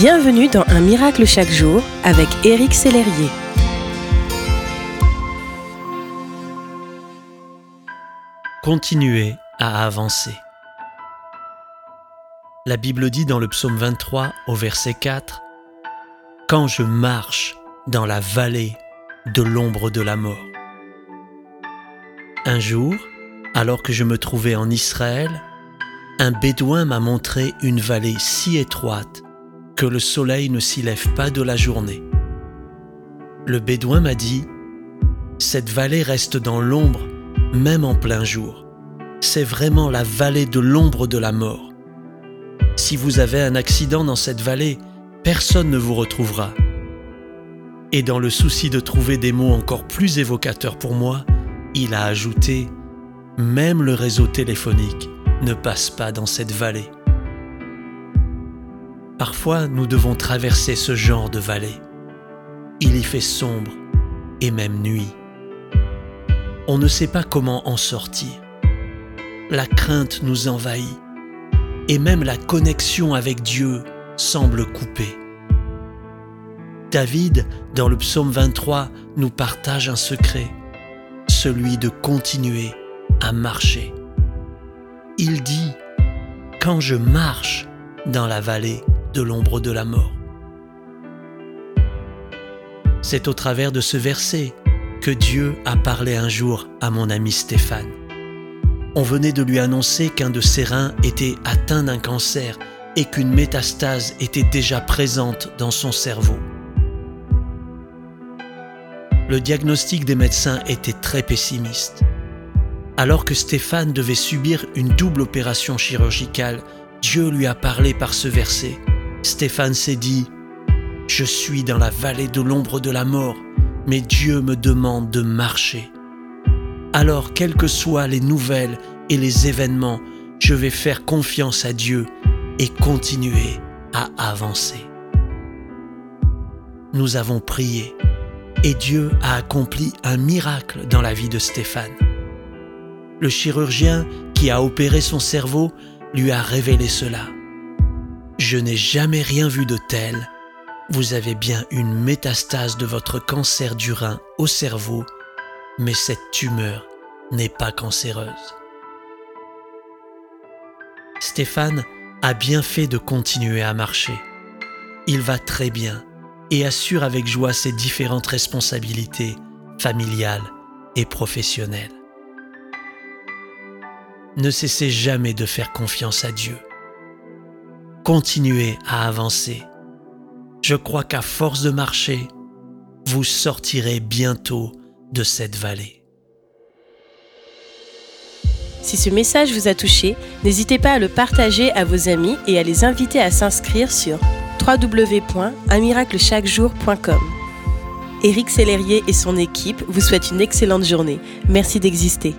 Bienvenue dans Un miracle chaque jour avec Éric Sellerier. Continuez à avancer. La Bible dit dans le psaume 23 au verset 4 Quand je marche dans la vallée de l'ombre de la mort. Un jour, alors que je me trouvais en Israël, un bédouin m'a montré une vallée si étroite le soleil ne s'y lève pas de la journée. Le bédouin m'a dit, Cette vallée reste dans l'ombre, même en plein jour. C'est vraiment la vallée de l'ombre de la mort. Si vous avez un accident dans cette vallée, personne ne vous retrouvera. Et dans le souci de trouver des mots encore plus évocateurs pour moi, il a ajouté, Même le réseau téléphonique ne passe pas dans cette vallée. Parfois, nous devons traverser ce genre de vallée. Il y fait sombre et même nuit. On ne sait pas comment en sortir. La crainte nous envahit et même la connexion avec Dieu semble coupée. David, dans le psaume 23, nous partage un secret, celui de continuer à marcher. Il dit, Quand je marche dans la vallée de l'ombre de la mort. C'est au travers de ce verset que Dieu a parlé un jour à mon ami Stéphane. On venait de lui annoncer qu'un de ses reins était atteint d'un cancer et qu'une métastase était déjà présente dans son cerveau. Le diagnostic des médecins était très pessimiste. Alors que Stéphane devait subir une double opération chirurgicale, Dieu lui a parlé par ce verset Stéphane s'est dit, Je suis dans la vallée de l'ombre de la mort, mais Dieu me demande de marcher. Alors, quelles que soient les nouvelles et les événements, je vais faire confiance à Dieu et continuer à avancer. Nous avons prié et Dieu a accompli un miracle dans la vie de Stéphane. Le chirurgien qui a opéré son cerveau lui a révélé cela. Je n'ai jamais rien vu de tel. Vous avez bien une métastase de votre cancer du rein au cerveau, mais cette tumeur n'est pas cancéreuse. Stéphane a bien fait de continuer à marcher. Il va très bien et assure avec joie ses différentes responsabilités familiales et professionnelles. Ne cessez jamais de faire confiance à Dieu continuez à avancer. Je crois qu'à force de marcher, vous sortirez bientôt de cette vallée. Si ce message vous a touché, n'hésitez pas à le partager à vos amis et à les inviter à s'inscrire sur www.unmiraclechaquejour.com. Éric Sellerier et son équipe vous souhaitent une excellente journée. Merci d'exister.